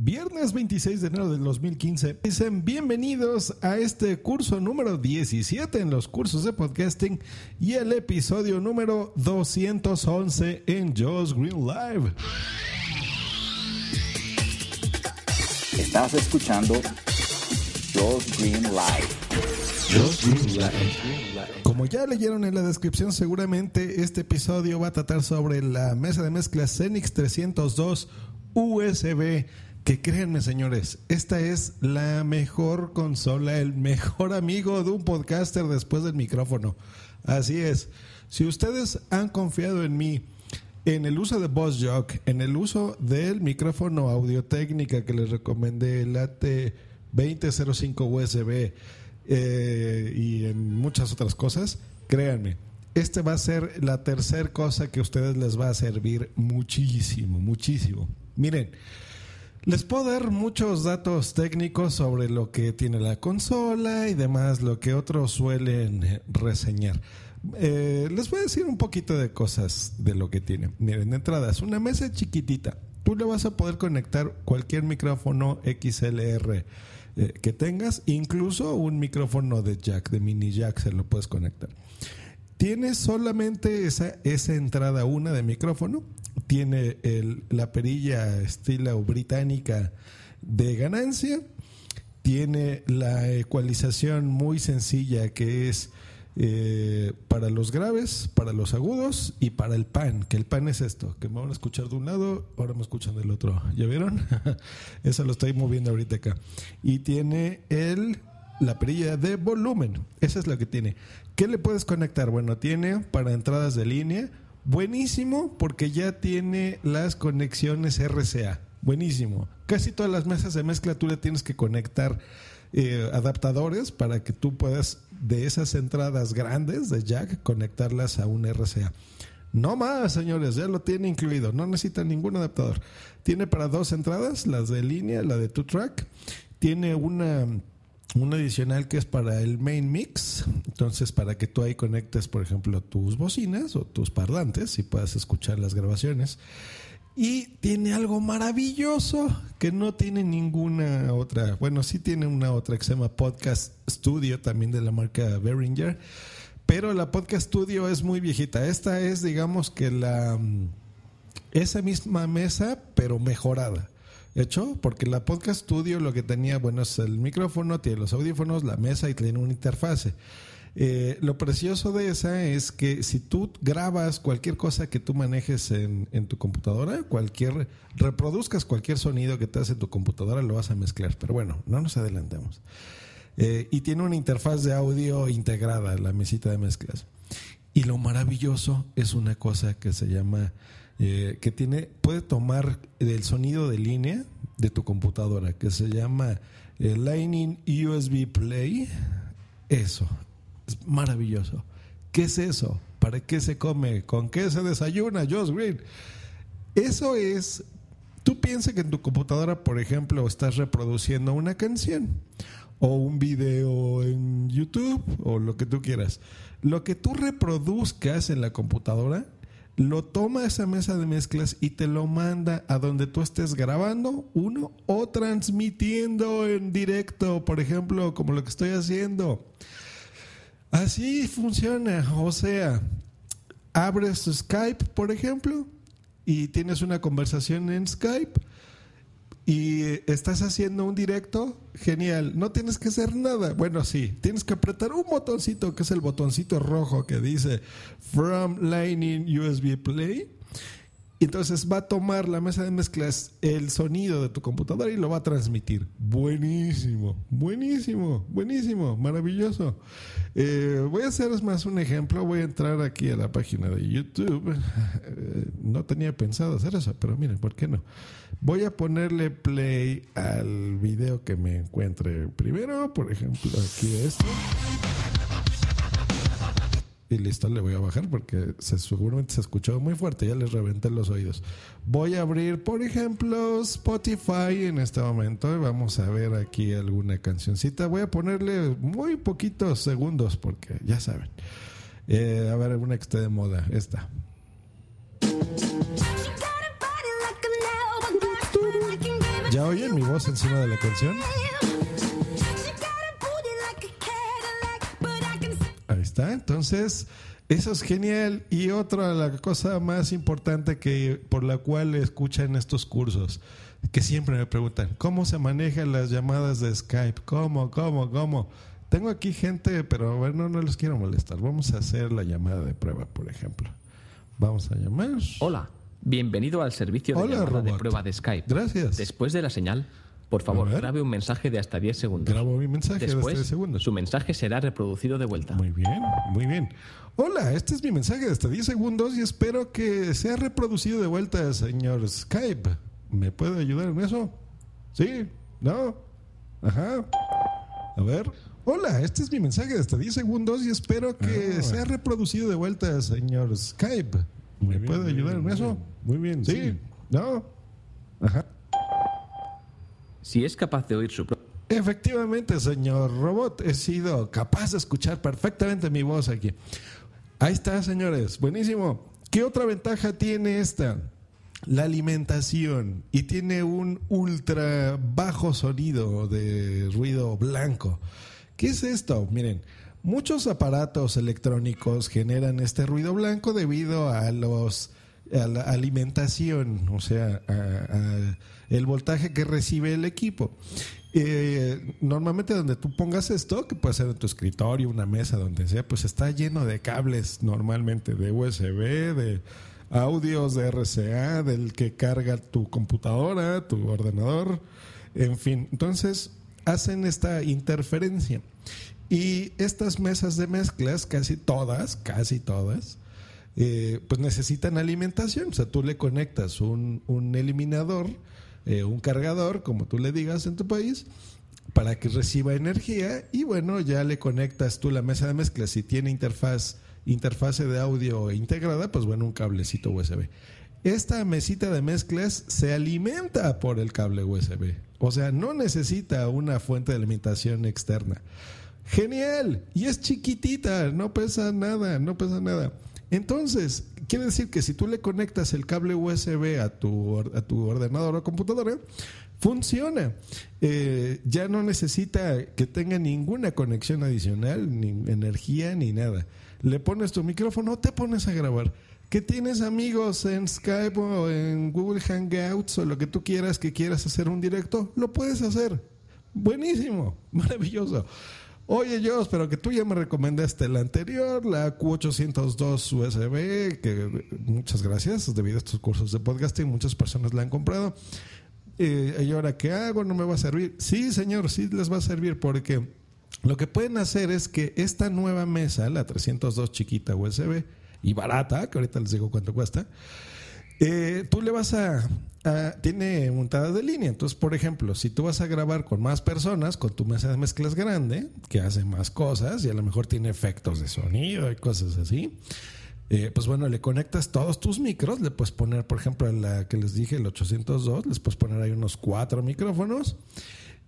Viernes 26 de enero del 2015. Dicen bienvenidos a este curso número 17 en los cursos de podcasting y el episodio número 211 en Joe's Green Live. Estás escuchando Joe's Green Live. Como ya leyeron en la descripción, seguramente este episodio va a tratar sobre la mesa de mezclas Zenix 302 USB. Que créanme, señores, esta es la mejor consola, el mejor amigo de un podcaster después del micrófono. Así es. Si ustedes han confiado en mí, en el uso de Boss Jock, en el uso del micrófono Audio Técnica que les recomendé, el AT2005 USB eh, y en muchas otras cosas, créanme, este va a ser la tercera cosa que a ustedes les va a servir muchísimo, muchísimo. Miren, les puedo dar muchos datos técnicos sobre lo que tiene la consola y demás, lo que otros suelen reseñar. Eh, les voy a decir un poquito de cosas de lo que tiene. Miren, de entrada, es una mesa chiquitita. Tú le vas a poder conectar cualquier micrófono XLR eh, que tengas, incluso un micrófono de jack, de mini jack, se lo puedes conectar. Tiene solamente esa, esa entrada una de micrófono tiene el, la perilla estilo británica de ganancia, tiene la ecualización muy sencilla que es eh, para los graves, para los agudos y para el pan, que el pan es esto, que me van a escuchar de un lado, ahora me escuchan del otro, ¿ya vieron? Eso lo estoy moviendo ahorita acá. Y tiene el la perilla de volumen, esa es la que tiene. ¿Qué le puedes conectar? Bueno, tiene para entradas de línea, Buenísimo porque ya tiene las conexiones RCA. Buenísimo. Casi todas las mesas de mezcla tú le tienes que conectar eh, adaptadores para que tú puedas de esas entradas grandes de jack conectarlas a un RCA. No más, señores, ya lo tiene incluido. No necesita ningún adaptador. Tiene para dos entradas, las de línea, la de two track. Tiene una un adicional que es para el main mix, entonces para que tú ahí conectes, por ejemplo, tus bocinas o tus parlantes y puedas escuchar las grabaciones. Y tiene algo maravilloso que no tiene ninguna otra, bueno, sí tiene una otra que se llama Podcast Studio, también de la marca Behringer, pero la Podcast Studio es muy viejita. Esta es, digamos que la esa misma mesa, pero mejorada hecho, porque la Podcast Studio lo que tenía, bueno, es el micrófono, tiene los audífonos, la mesa y tiene una interfase. Eh, lo precioso de esa es que si tú grabas cualquier cosa que tú manejes en, en, tu computadora, cualquier reproduzcas cualquier sonido que te hace tu computadora, lo vas a mezclar. Pero bueno, no nos adelantemos. Eh, y tiene una interfaz de audio integrada, la mesita de mezclas. Y lo maravilloso es una cosa que se llama, eh, que tiene, puede tomar el sonido de línea de tu computadora, que se llama eh, Lightning USB Play. Eso, es maravilloso. ¿Qué es eso? ¿Para qué se come? ¿Con qué se desayuna? Josh Green. Eso es, tú piensas que en tu computadora, por ejemplo, estás reproduciendo una canción o un video en YouTube o lo que tú quieras. Lo que tú reproduzcas en la computadora, lo toma esa mesa de mezclas y te lo manda a donde tú estés grabando, uno, o transmitiendo en directo, por ejemplo, como lo que estoy haciendo. Así funciona, o sea, abres Skype, por ejemplo, y tienes una conversación en Skype y estás haciendo un directo, genial, no tienes que hacer nada. Bueno, sí, tienes que apretar un botoncito que es el botoncito rojo que dice From Lightning USB Play entonces va a tomar la mesa de mezclas el sonido de tu computadora y lo va a transmitir. Buenísimo, buenísimo, buenísimo, maravilloso. Eh, voy a hacer más un ejemplo. Voy a entrar aquí a la página de YouTube. Eh, no tenía pensado hacer eso, pero miren, ¿por qué no? Voy a ponerle play al video que me encuentre primero. Por ejemplo, aquí esto. Y listo, le voy a bajar porque se, seguramente se escuchó muy fuerte. Ya les reventé los oídos. Voy a abrir, por ejemplo, Spotify en este momento. Y vamos a ver aquí alguna cancioncita. Voy a ponerle muy poquitos segundos porque ya saben. Eh, a ver, alguna que esté de moda. Esta. ¿Ya oyen mi voz encima de la canción? Entonces, eso es genial. Y otra, la cosa más importante que por la cual escuchan estos cursos, que siempre me preguntan, ¿cómo se manejan las llamadas de Skype? ¿Cómo, cómo, cómo? Tengo aquí gente, pero bueno, no les quiero molestar. Vamos a hacer la llamada de prueba, por ejemplo. Vamos a llamar. Hola, bienvenido al servicio de llamada de prueba de Skype. Gracias. Después de la señal, por favor, grabe un mensaje de hasta 10 segundos. Grabo mi mensaje Después, de hasta 10 segundos. Su mensaje será reproducido de vuelta. Muy bien, muy bien. Hola, este es mi mensaje de hasta 10 segundos y espero que sea reproducido de vuelta, señor Skype. ¿Me puede ayudar en eso? ¿Sí? ¿No? Ajá. A ver. Hola, este es mi mensaje de hasta 10 segundos y espero que ah. sea reproducido de vuelta, señor Skype. ¿Me puede ayudar en eso? Muy bien. ¿Sí? ¿No? Ajá si es capaz de oír su Efectivamente, señor robot, he sido capaz de escuchar perfectamente mi voz aquí. Ahí está, señores, buenísimo. ¿Qué otra ventaja tiene esta? La alimentación y tiene un ultra bajo sonido de ruido blanco. ¿Qué es esto? Miren, muchos aparatos electrónicos generan este ruido blanco debido a los a la alimentación, o sea, a el voltaje que recibe el equipo. Eh, normalmente donde tú pongas esto, que puede ser en tu escritorio, una mesa, donde sea, pues está lleno de cables normalmente de USB, de audios de RCA, del que carga tu computadora, tu ordenador, en fin. Entonces hacen esta interferencia. Y estas mesas de mezclas, casi todas, casi todas, eh, pues necesitan alimentación. O sea, tú le conectas un, un eliminador eh, un cargador, como tú le digas en tu país, para que reciba energía y bueno, ya le conectas tú la mesa de mezcla. Si tiene interfaz, interfase de audio integrada, pues bueno, un cablecito USB. Esta mesita de mezclas se alimenta por el cable USB. O sea, no necesita una fuente de alimentación externa. Genial. Y es chiquitita, no pesa nada, no pesa nada. Entonces, quiere decir que si tú le conectas el cable USB a tu, a tu ordenador o computadora, funciona. Eh, ya no necesita que tenga ninguna conexión adicional, ni energía, ni nada. Le pones tu micrófono, te pones a grabar. Que tienes amigos en Skype o en Google Hangouts o lo que tú quieras que quieras hacer un directo, lo puedes hacer. Buenísimo, maravilloso. Oye, yo, pero que tú ya me recomendaste la anterior, la Q802 USB, que muchas gracias, debido a estos cursos de podcasting, muchas personas la han comprado. Eh, ¿Y ahora qué hago? ¿No me va a servir? Sí, señor, sí les va a servir porque lo que pueden hacer es que esta nueva mesa, la 302 chiquita USB y barata, que ahorita les digo cuánto cuesta, eh, tú le vas a, Tiene montadas de línea. Entonces, por ejemplo, si tú vas a grabar con más personas, con tu mesa de mezclas grande, que hace más cosas y a lo mejor tiene efectos de sonido y cosas así. Eh, pues bueno, le conectas todos tus micros, le puedes poner, por ejemplo, la que les dije, el 802, les puedes poner ahí unos cuatro micrófonos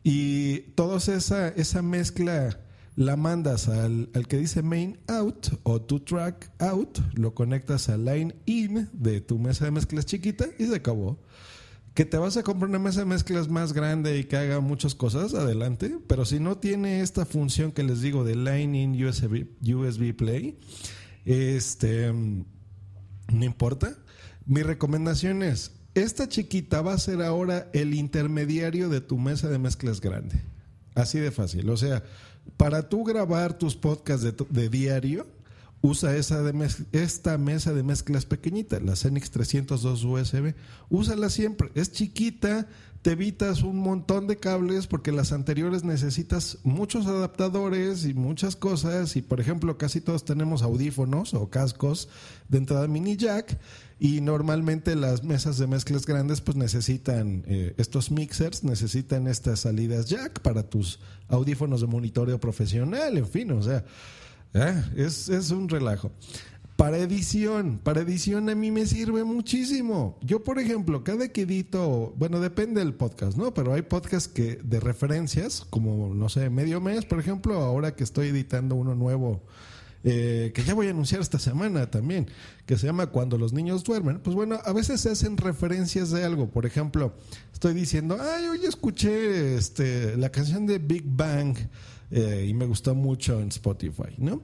y toda esa, esa mezcla la mandas al, al, que dice main out o tu track out, lo conectas al line in de tu mesa de mezclas chiquita y se acabó. Que te vas a comprar una mesa de mezclas más grande y que haga muchas cosas, adelante. Pero si no tiene esta función que les digo de line in USB, USB play, este, no importa. Mi recomendación es, esta chiquita va a ser ahora el intermediario de tu mesa de mezclas grande. Así de fácil. O sea, para tú grabar tus podcasts de, diario, usa esa de esta mesa de mezclas pequeñita, la Zenix 302 USB. Úsala siempre. Es chiquita, te evitas un montón de cables porque las anteriores necesitas muchos adaptadores y muchas cosas. Y por ejemplo, casi todos tenemos audífonos o cascos de entrada mini jack. Y normalmente las mesas de mezclas grandes pues necesitan eh, estos mixers, necesitan estas salidas jack para tus audífonos de monitoreo profesional, en fin, o sea, eh, es, es un relajo. Para edición, para edición a mí me sirve muchísimo. Yo, por ejemplo, cada que edito, bueno, depende del podcast, ¿no? Pero hay podcasts que de referencias, como, no sé, medio mes, por ejemplo, ahora que estoy editando uno nuevo eh, que ya voy a anunciar esta semana también, que se llama Cuando los niños duermen, pues bueno, a veces se hacen referencias de algo. Por ejemplo, estoy diciendo, ay, hoy escuché este, la canción de Big Bang eh, y me gustó mucho en Spotify, ¿no?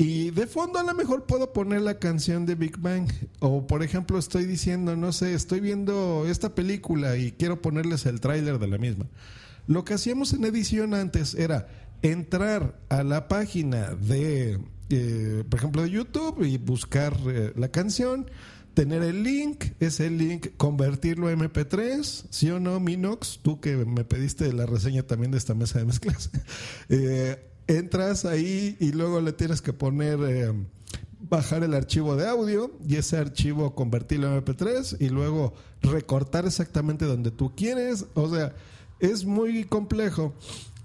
Y de fondo a lo mejor puedo poner la canción de Big Bang. O por ejemplo estoy diciendo, no sé, estoy viendo esta película y quiero ponerles el tráiler de la misma. Lo que hacíamos en edición antes era entrar a la página de eh, por ejemplo, de YouTube y buscar eh, la canción, tener el link, ese link, convertirlo a MP3, sí o no, Minox, tú que me pediste la reseña también de esta mesa de mezclas, eh, entras ahí y luego le tienes que poner bajar el archivo de audio y ese archivo convertirlo a MP3 y luego recortar exactamente donde tú quieres. O sea, es muy complejo.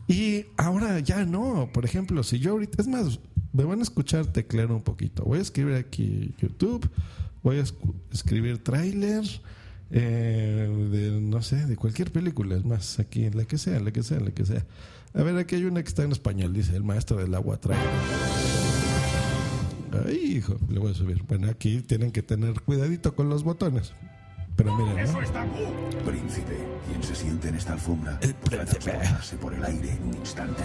Y ahora ya no. Por ejemplo, si yo ahorita, es más, me van a escuchar teclear un poquito. Voy a escribir aquí YouTube, voy a escribir trailer eh, de, no sé, de cualquier película, es más, aquí, la que sea, la que sea, la que sea. A ver, aquí hay una que está en español, dice el maestro del agua trailer. Ay, hijo, le voy a subir. Bueno, aquí tienen que tener cuidadito con los botones. Pero miren, ¿no? Príncipe, ¿quién se siente en esta alfombra? El príncipe. por el aire en un instante.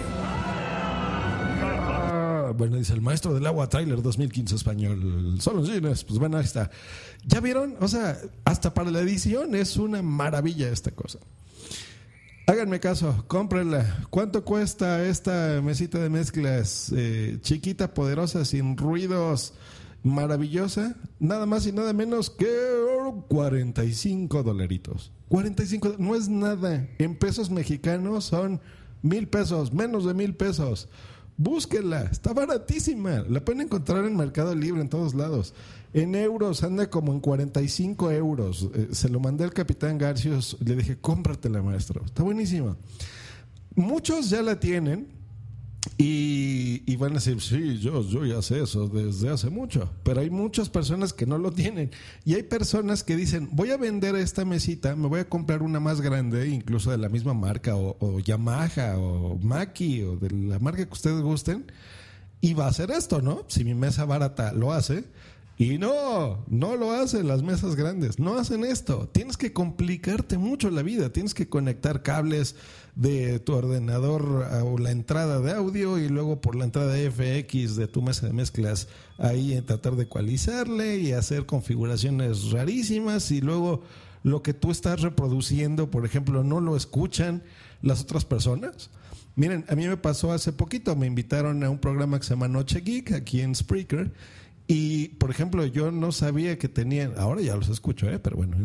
bueno, dice el maestro del agua trailer 2015 español. Solo cines. Pues bueno, ahí está. ¿Ya vieron? O sea, hasta para la edición es una maravilla esta cosa. Háganme caso, cómprenla. ¿Cuánto cuesta esta mesita de mezclas? Eh, chiquita, poderosa, sin ruidos, maravillosa. Nada más y nada menos que 45 dolaritos. 45, no es nada. En pesos mexicanos son mil pesos, menos de mil pesos. Búsquenla, está baratísima. La pueden encontrar en Mercado Libre en todos lados. En euros anda como en 45 euros. Eh, se lo mandé al capitán Garcios. Le dije, cómpratela, maestro. Está buenísima. Muchos ya la tienen y, van a decir, sí, yo, yo ya sé eso desde hace mucho, pero hay muchas personas que no lo tienen. Y hay personas que dicen, voy a vender esta mesita, me voy a comprar una más grande, incluso de la misma marca, o, Yamaha, o Maki, o de la marca que ustedes gusten, y va a hacer esto, ¿no? Si mi mesa barata lo hace, y no, no lo hacen las mesas grandes, no hacen esto. Tienes que complicarte mucho la vida, tienes que conectar cables de tu ordenador a la entrada de audio y luego por la entrada FX de tu mesa de mezclas ahí en tratar de ecualizarle y hacer configuraciones rarísimas y luego lo que tú estás reproduciendo, por ejemplo, no lo escuchan las otras personas. Miren, a mí me pasó hace poquito, me invitaron a un programa que se llama Noche Geek aquí en Spreaker. Y, por ejemplo, yo no sabía que tenían, ahora ya los escucho, ¿eh? pero bueno,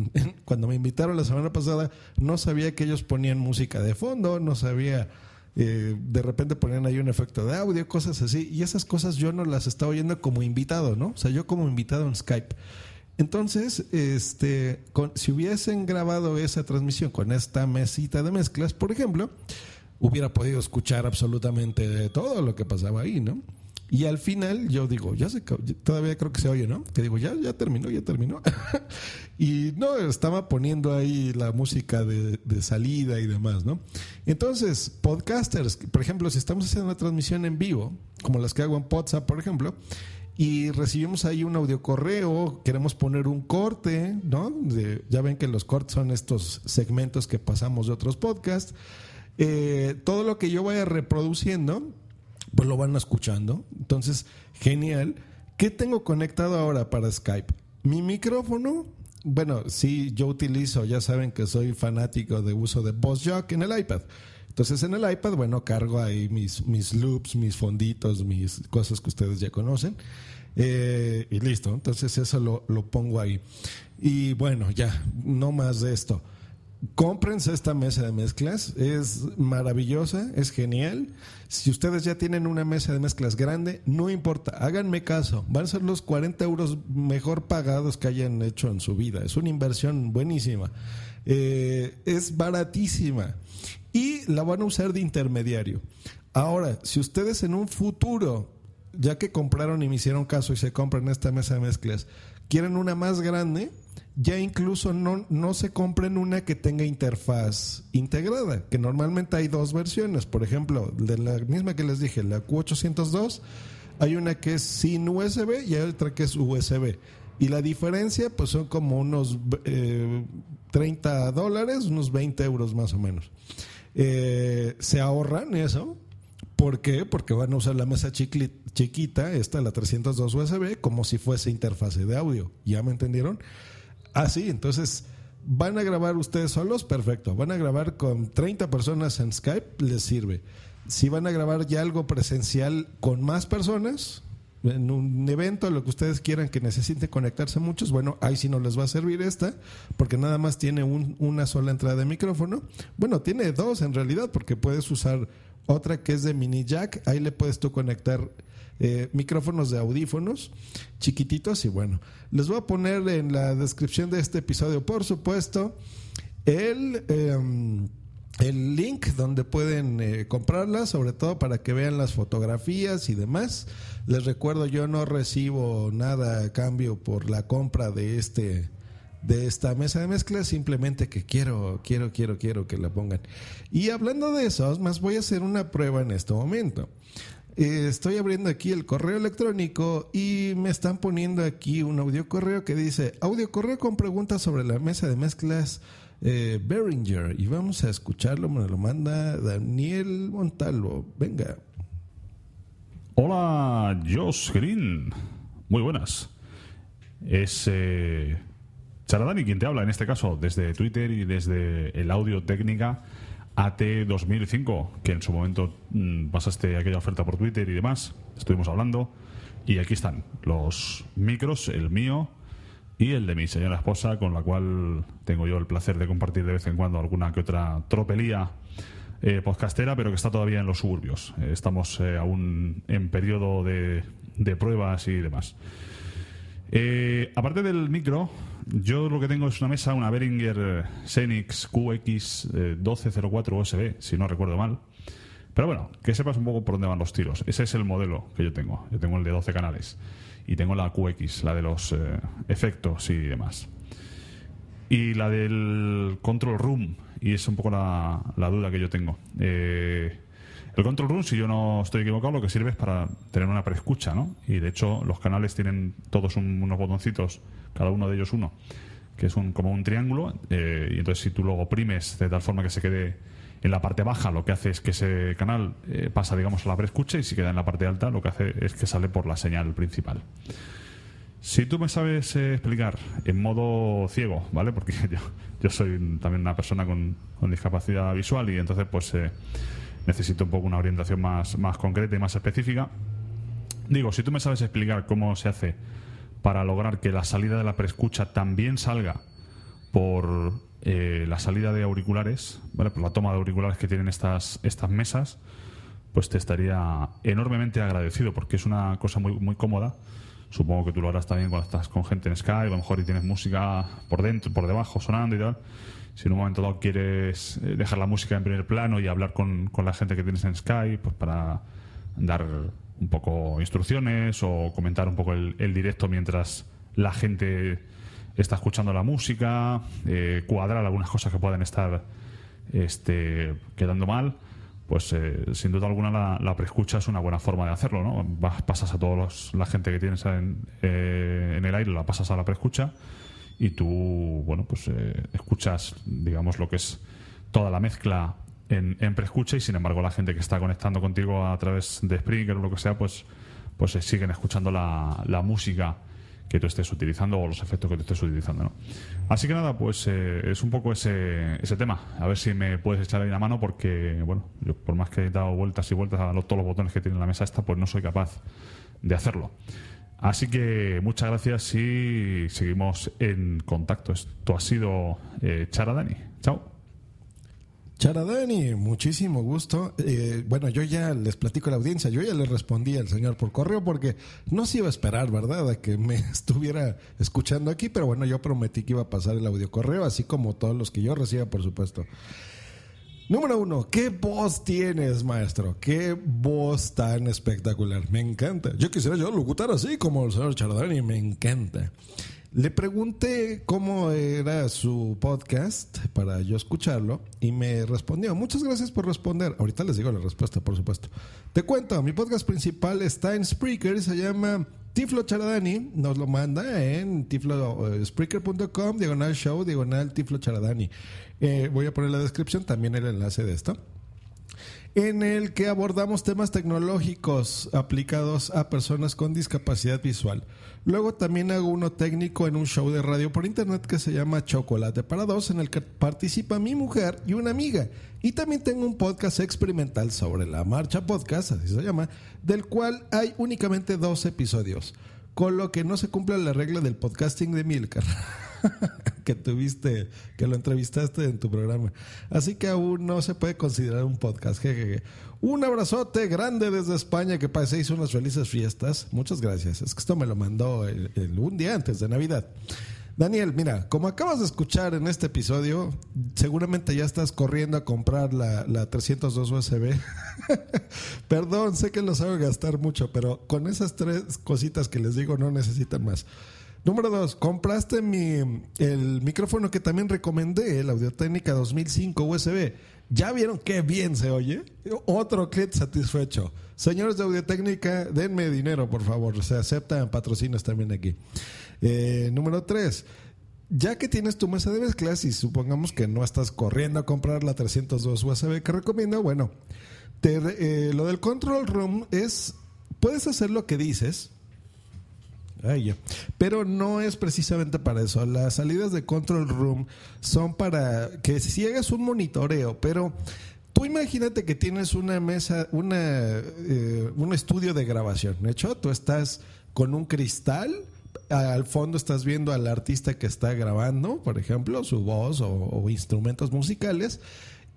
cuando me invitaron la semana pasada, no sabía que ellos ponían música de fondo, no sabía, eh, de repente ponían ahí un efecto de audio, cosas así, y esas cosas yo no las estaba oyendo como invitado, ¿no? O sea, yo como invitado en Skype. Entonces, este, si hubiesen grabado esa transmisión con esta mesita de mezclas, por ejemplo, hubiera podido escuchar absolutamente todo lo que pasaba ahí, ¿no? Y al final yo digo, ya se, todavía creo que se oye, ¿no? Que digo, ya, ya terminó, ya terminó. y no, estaba poniendo ahí la música de, salida y demás, ¿no? Entonces, podcasters, por ejemplo, si estamos haciendo una transmisión en vivo, como las que hago en WhatsApp, por ejemplo, y recibimos ahí un audio correo, queremos poner un corte, ¿no? ya ven que los cortes son estos segmentos que pasamos de otros podcasts. Eh, todo lo que yo vaya reproduciendo, pues lo van escuchando. Entonces, genial. ¿Qué tengo conectado ahora para Skype? Mi micrófono. Bueno, sí, yo utilizo, ya saben que soy fanático de uso de Jack en el iPad. Entonces en el iPad, bueno, cargo ahí mis, mis loops, mis fonditos, mis cosas que ustedes ya conocen. Eh, y listo, entonces eso lo, lo pongo ahí. Y bueno, ya, no más de esto cómprense esta mesa de mezclas, es maravillosa, es genial. Si ustedes ya tienen una mesa de mezclas grande, no importa, háganme caso, van a ser los 40 euros mejor pagados que hayan hecho en su vida. Es una inversión buenísima, eh, es baratísima y la van a usar de intermediario. Ahora, si ustedes en un futuro, ya que compraron y me hicieron caso y se compran esta mesa de mezclas, quieren una más grande, ya incluso no, no se compren una que tenga interfaz integrada, que normalmente hay dos versiones. Por ejemplo, de la misma que les dije, la Q802, hay una que es sin USB y hay otra que es USB. Y la diferencia, pues son como unos 30 eh, dólares, unos 20 euros más o menos. Eh, se ahorran eso. ¿Por qué? Porque van a usar la mesa chiquita, esta, la 302 USB, como si fuese interfase de audio. ¿Ya me entendieron? Ah, sí, entonces van a grabar ustedes solos, perfecto. Van a grabar con 30 personas en Skype, les sirve. Si van a grabar ya algo presencial con más personas, en un evento, lo que ustedes quieran que necesiten conectarse muchos, bueno, ahí sí no les va a servir esta, porque nada más tiene una sola entrada de micrófono. Bueno, tiene dos en realidad, porque puedes usar otra que es de mini jack, ahí le puedes tú conectar eh, micrófonos de audífonos chiquititos y bueno, les voy a poner en la descripción de este episodio, por supuesto, el, em, el link donde pueden eh, comprarlas, sobre todo para que vean las fotografías y demás. Les recuerdo, yo no recibo nada a cambio por la compra de este de esta mesa de mezclas, simplemente que quiero, quiero, quiero, quiero que la pongan. Y hablando de eso, más voy a hacer una prueba en este momento. Eh, estoy abriendo aquí el correo electrónico y me están poniendo aquí un audio correo que dice audio correo con preguntas sobre la mesa de mezclas eh, Behringer y vamos a escucharlo, me lo manda Daniel Montalvo. Venga. Hola, Josh Green. Muy buenas. Es eh, Charadani quien te habla en este caso desde Twitter y desde el audio técnica AT 2005, que en su momento mm, pasaste aquella oferta por Twitter y demás, estuvimos hablando, y aquí están los micros, el mío y el de mi señora esposa, con la cual tengo yo el placer de compartir de vez en cuando alguna que otra tropelía eh, podcastera, pero que está todavía en los suburbios. Eh, estamos eh, aún en periodo de, de pruebas y demás. aparte del micro, yo lo que tengo es una mesa, una Behringer Xenix QX1204 USB, si no recuerdo mal. Pero bueno, que sepas un poco por dónde van los tiros. Ese es el modelo que yo tengo. Yo tengo el de 12 canales. Y tengo la QX, la de los eh, efectos y demás. Y la del Control Room. Y es un poco la, duda que yo tengo. Eh, el Control Room, si yo no estoy equivocado, lo que sirve es para tener una preescucha, ¿no? Y de hecho, los canales tienen todos unos botoncitos cada uno de ellos uno, que es un, como un triángulo, eh, y entonces si tú luego oprimes de tal forma que se quede en la parte baja, lo que hace es que ese canal eh, pasa, digamos, a la preescucha, y si queda en la parte alta, lo que hace es que sale por la señal principal. Si tú me sabes eh, explicar en modo ciego, ¿vale? Porque yo, yo soy también una persona con, discapacidad visual y entonces pues necesito un poco una orientación más, más concreta y más específica. Digo, si tú me sabes explicar cómo se hace para lograr que la salida de la preescucha también salga por eh, la salida de auriculares, ¿vale? por la toma de auriculares que tienen estas, estas mesas, pues te estaría enormemente agradecido porque es una cosa muy, muy cómoda. Supongo que tú lo harás también cuando estás con gente en Skype, a lo mejor y tienes música por dentro, por debajo, sonando y tal. Si en un momento dado quieres eh, dejar la música en primer plano y hablar con, con la gente que tienes en Skype, pues para dar un poco instrucciones o comentar un poco el, directo mientras la gente está escuchando la música, eh, cuadrar algunas cosas que puedan estar este, quedando mal, pues eh, sin duda alguna la, la preescucha es una buena forma de hacerlo, ¿no? Vas- pasas a toda la gente que tienes en, eh, en el aire, la pasas a la preescucha y tú, bueno, pues eh, escuchas, digamos, lo que es toda la mezcla en, en y sin embargo la gente que está conectando contigo a través de Spreaker o lo que sea, pues, pues eh, siguen escuchando la, la música que tú estés utilizando o los efectos que tú estés utilizando. ¿no? Así que nada, pues eh, es un poco ese, ese tema. A ver si me puedes echar ahí la mano porque, bueno, yo por más que he dado vueltas y vueltas a los- todos los botones que tiene la mesa esta, pues no soy capaz de hacerlo. Así que muchas gracias y seguimos en contacto. Esto ha sido eh, Charadani. Chao. Charadani, muchísimo gusto. Eh, bueno, yo ya les platico a la audiencia, yo ya le respondí al señor por correo porque no se iba a esperar, ¿verdad?, a que me estuviera escuchando aquí, pero bueno, yo prometí que iba a pasar el audio correo, así como todos los que yo reciba, por supuesto. Número uno, ¿qué voz tienes, maestro? ¿Qué voz tan espectacular? Me encanta. Yo quisiera yo locutar así como el señor Charadani, me encanta. Le pregunté cómo era su podcast para yo escucharlo y me respondió. Muchas gracias por responder. Ahorita les digo la respuesta, por supuesto. Te cuento, mi podcast principal está en Spreaker y se llama Tiflo Charadani. Nos lo manda en tiflo, eh, diagonal show, diagonal Tiflo Charadani. Eh, voy a poner en la descripción también el enlace de esto en el que abordamos temas tecnológicos aplicados a personas con discapacidad visual. Luego también hago uno técnico en un show de radio por internet que se llama Chocolate para dos, en el que participa mi mujer y una amiga. Y también tengo un podcast experimental sobre la marcha podcast, así se llama, del cual hay únicamente dos episodios, con lo que no se cumple la regla del podcasting de Milcar. que tuviste, que lo entrevistaste en tu programa. Así que aún no se puede considerar un podcast. Un abrazote grande desde España, que paséis unas felices fiestas. Muchas gracias. Es que esto me lo mandó un día antes de Navidad. Daniel, mira, como acabas de escuchar en este episodio, seguramente ya estás corriendo a comprar la, la 302 USB. Perdón, sé que los hago gastar mucho, pero con esas tres cositas que les digo no necesitan más. Número dos, compraste mi, el micrófono que también recomendé, el Audio Técnica 2005 USB. ¿Ya vieron qué bien se oye? Otro clip satisfecho. Señores de Audio Técnica, denme dinero, por favor. Se aceptan patrocinios también aquí. Eh, número tres, ya que tienes tu mesa de mezclas y supongamos que no estás corriendo a comprar la 302 USB que recomiendo, bueno, te eh, lo del control room es, puedes hacer lo que dices, Ya. Pero no es precisamente para eso. Las salidas de Control Room son para que si hagas un monitoreo, pero tú imagínate que tienes una mesa, una, eh, un estudio de grabación. De hecho, tú estás con un cristal. Al fondo estás viendo al artista que está grabando, por ejemplo, su voz o instrumentos musicales.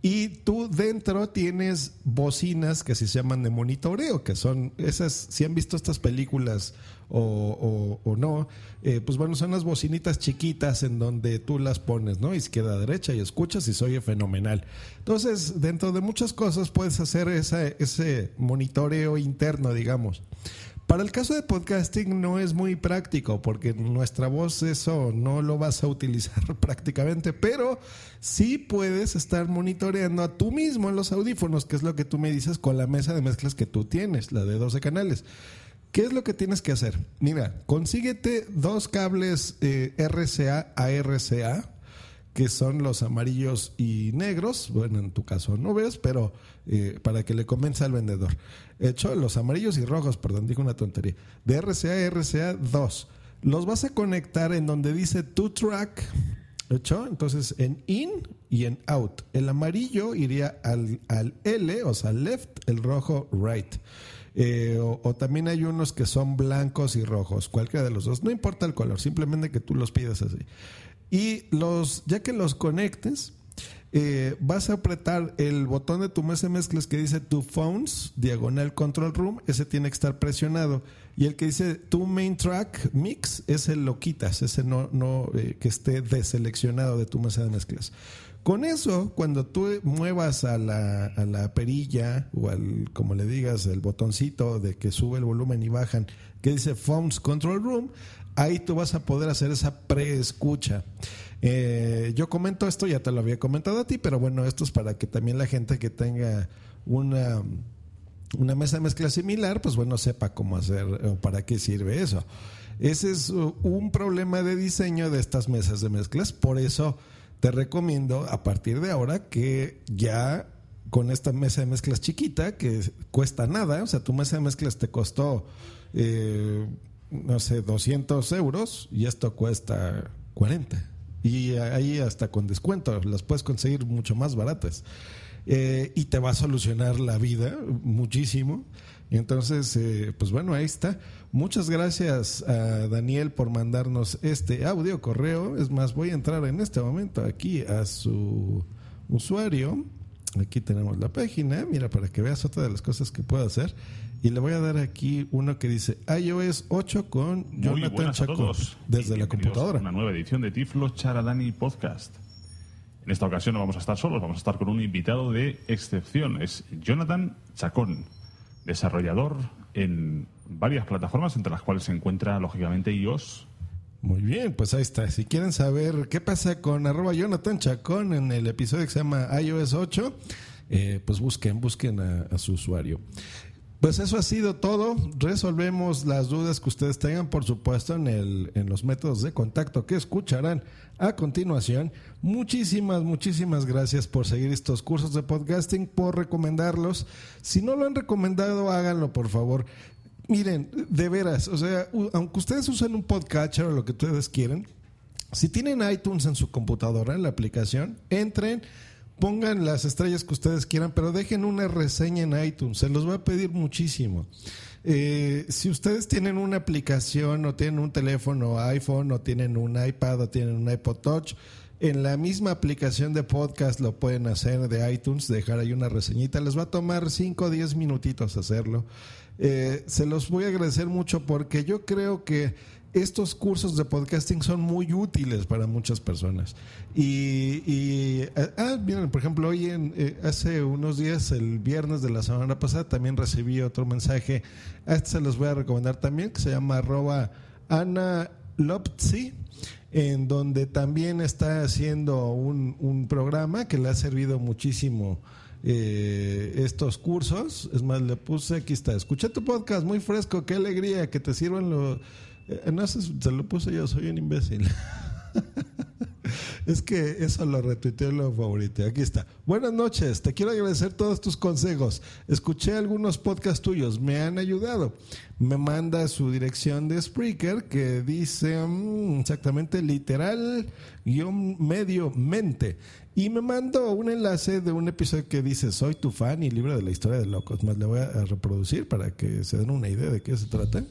Y tú dentro tienes bocinas que se llaman de monitoreo, que son esas, si han visto estas películas o, no, eh, pues bueno, son las bocinitas chiquitas en donde tú las pones, ¿no? Izquierda derecha y escuchas y se fenomenal. Entonces, dentro de muchas cosas puedes hacer ese monitoreo interno, digamos. Para el caso de podcasting no es muy práctico porque nuestra voz eso no lo vas a utilizar prácticamente, pero sí puedes estar monitoreando a tú mismo en los audífonos, que es lo que tú me dices con la mesa de mezclas que tú tienes, la de 12 canales. ¿Qué es lo que tienes que hacer? Mira, consíguete dos cables eh, RCA a RCA, que son los amarillos y negros. Bueno, en tu caso no ves, pero eh, para que le convenza al vendedor. Hecho, los amarillos y rojos, perdón, digo una tontería. De RCA a RCA 2. los vas a conectar en donde dice two track. ¿Hecho? Entonces en in y en out. El amarillo iría al, al L, o sea, left, el rojo right. Eh, o, o también hay unos que son blancos y rojos, cualquiera de los dos. No importa el color, simplemente que tú los pidas así. Y los, ya que los conectes, eh, vas a apretar el botón de tu mesa de mezclas que dice tu phones, diagonal control room, ese tiene que estar presionado. Y el que dice tu main track mix, ese lo quitas, ese no, no eh, que esté deseleccionado de tu mesa de mezclas. Con eso, cuando tú muevas a la, a la perilla o al, como le digas, el botoncito de que sube el volumen y bajan, que dice Phones Control Room, ahí tú vas a poder hacer esa preescucha. Eh, yo comento esto, ya te lo había comentado a ti, pero bueno, esto es para que también la gente que tenga una, una mesa de mezcla similar, pues bueno, sepa cómo hacer o para qué sirve eso. Ese es uh, un problema de diseño de estas mesas de mezclas, por eso te recomiendo a partir de ahora que ya con esta mesa de mezclas chiquita, que cuesta nada, o sea, tu mesa de mezclas te costó, eh, no sé, 200 euros y esto cuesta 40. Y ahí hasta con descuento las puedes conseguir mucho más baratas. Eh, y te va a solucionar la vida muchísimo. Entonces, eh, pues bueno, ahí está. Muchas gracias a Daniel por mandarnos este audio correo. Es más, voy a entrar en este momento aquí a su usuario. Aquí tenemos la página. Mira, para que veas otra de las cosas que puedo hacer. Y le voy a dar aquí uno que dice iOS 8 con Jonathan Chacón desde la computadora. Una nueva edición de Tiflo Charadani Podcast. En esta ocasión no vamos a estar solos, vamos a estar con un invitado de excepción. Es Jonathan Chacón, desarrollador en varias plataformas, entre las cuales se encuentra, lógicamente, iOS. Muy bien, pues ahí está. Si quieren saber qué pasa con arroba Jonathan Chacón en el episodio que se llama iOS 8, eh, pues busquen, busquen a, a su usuario. Pues eso ha sido todo. Resolvemos las dudas que ustedes tengan, por supuesto, en, el, en los métodos de contacto que escucharán a continuación. Muchísimas, muchísimas gracias por seguir estos cursos de podcasting, por recomendarlos. Si no lo han recomendado, háganlo, por favor. Miren, de veras, o sea, aunque ustedes usen un podcatcher o lo que ustedes quieren, si tienen iTunes en su computadora, en la aplicación, entren, pongan las estrellas que ustedes quieran, pero dejen una reseña en iTunes. Se los voy a pedir muchísimo. Eh, si ustedes tienen una aplicación o tienen un teléfono iPhone o tienen un iPad o tienen un iPod Touch, en la misma aplicación de podcast lo pueden hacer de iTunes, dejar ahí una reseñita. Les va a tomar 5 o 10 minutitos hacerlo. Eh, se los voy a agradecer mucho porque yo creo que estos cursos de podcasting son muy útiles para muchas personas. Y, y, ah, miren, por ejemplo, hoy en, eh, hace unos días, el viernes de la semana pasada, también recibí otro mensaje. A este se los voy a recomendar también, que se llama arroba Ana Lopzi, en donde también está haciendo un, un programa que le ha servido muchísimo eh, estos cursos. Es más, le puse, aquí está, escuché tu podcast, muy fresco, qué alegría, que te sirvan los... Eh, no se lo puse yo, soy un imbécil. Es que eso lo retuiteé lo favorito. Aquí está. Buenas noches. Te quiero agradecer todos tus consejos. Escuché algunos podcasts tuyos. Me han ayudado. Me manda su dirección de Spreaker que dice mm, exactamente literal guion medio mente. Y me mandó un enlace de un episodio que dice soy tu fan y libro de la historia de locos. Más le voy a reproducir para que se den una idea de qué se trata.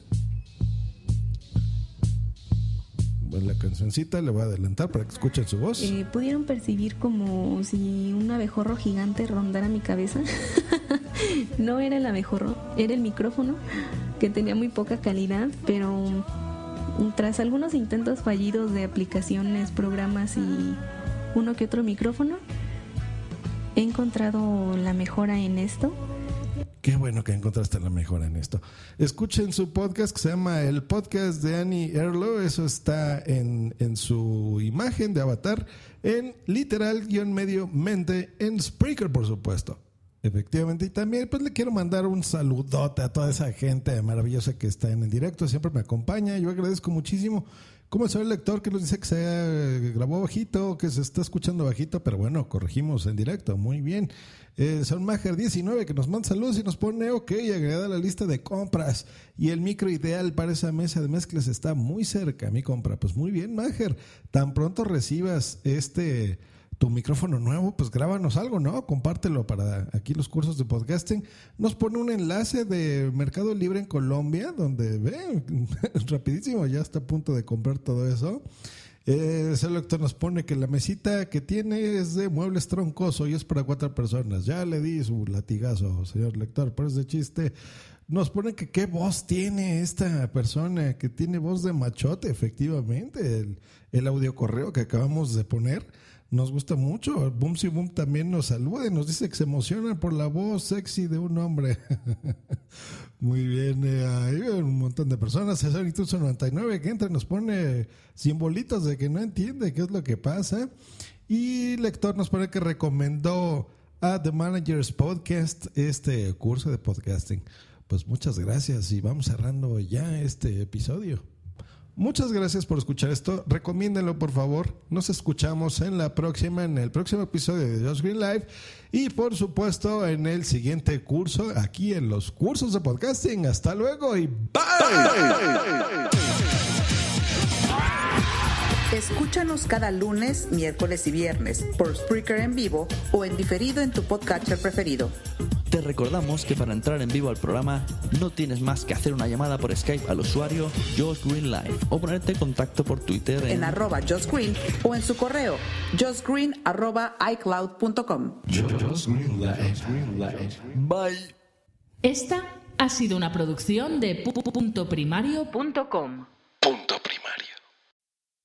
La cancioncita le voy a adelantar para que escuchen su voz. Eh, pudieron percibir como si un abejorro gigante rondara mi cabeza. no era el abejorro, era el micrófono que tenía muy poca calidad, pero tras algunos intentos fallidos de aplicaciones, programas y uno que otro micrófono, he encontrado la mejora en esto. Qué bueno que encontraste la mejora en esto. Escuchen su podcast que se llama El Podcast de Annie Erlo. Eso está en, en su imagen de avatar en literal-medio mente en Spreaker, por supuesto. Efectivamente, y también pues le quiero mandar un saludote a toda esa gente maravillosa que está en el directo, siempre me acompaña, yo agradezco muchísimo. Como el señor lector que nos dice que se grabó bajito, que se está escuchando bajito, pero bueno, corregimos en directo. Muy bien. Eh, son Mager19 que nos manda saludos y nos pone, ok, agrega la lista de compras. Y el micro ideal para esa mesa de mezclas está muy cerca, mi compra. Pues muy bien, Mager. Tan pronto recibas este tu micrófono nuevo, pues grábanos algo, ¿no? Compártelo para aquí los cursos de podcasting. Nos pone un enlace de Mercado Libre en Colombia, donde ven, rapidísimo, ya está a punto de comprar todo eso. Eh, ese lector nos pone que la mesita que tiene es de muebles troncoso y es para cuatro personas. Ya le di su latigazo, señor lector, por ese chiste. Nos pone que qué voz tiene esta persona, que tiene voz de machote, efectivamente, el, el audio correo que acabamos de poner nos gusta mucho. Boom Si Boom también nos saluda y nos dice que se emociona por la voz sexy de un hombre. Muy bien, eh, hay un montón de personas. César Ituzo 99 que entra y nos pone simbolitos de que no entiende qué es lo que pasa. Y Lector nos pone que recomendó a The Managers Podcast este curso de podcasting. Pues muchas gracias y vamos cerrando ya este episodio. Muchas gracias por escuchar esto. Recomiéndenlo, por favor. Nos escuchamos en la próxima, en el próximo episodio de Just Green Live. Y por supuesto, en el siguiente curso, aquí en los cursos de podcasting. Hasta luego y bye. Escúchanos cada lunes, miércoles y viernes por Spreaker en vivo o en diferido en tu podcatcher preferido. Te recordamos que para entrar en vivo al programa no tienes más que hacer una llamada por Skype al usuario Josh Green Live o ponerte en contacto por Twitter en, arroba Josh Green o en su correo joshgreen arroba icloud.com. Bye. Esta ha sido una producción de puntoprimario.com.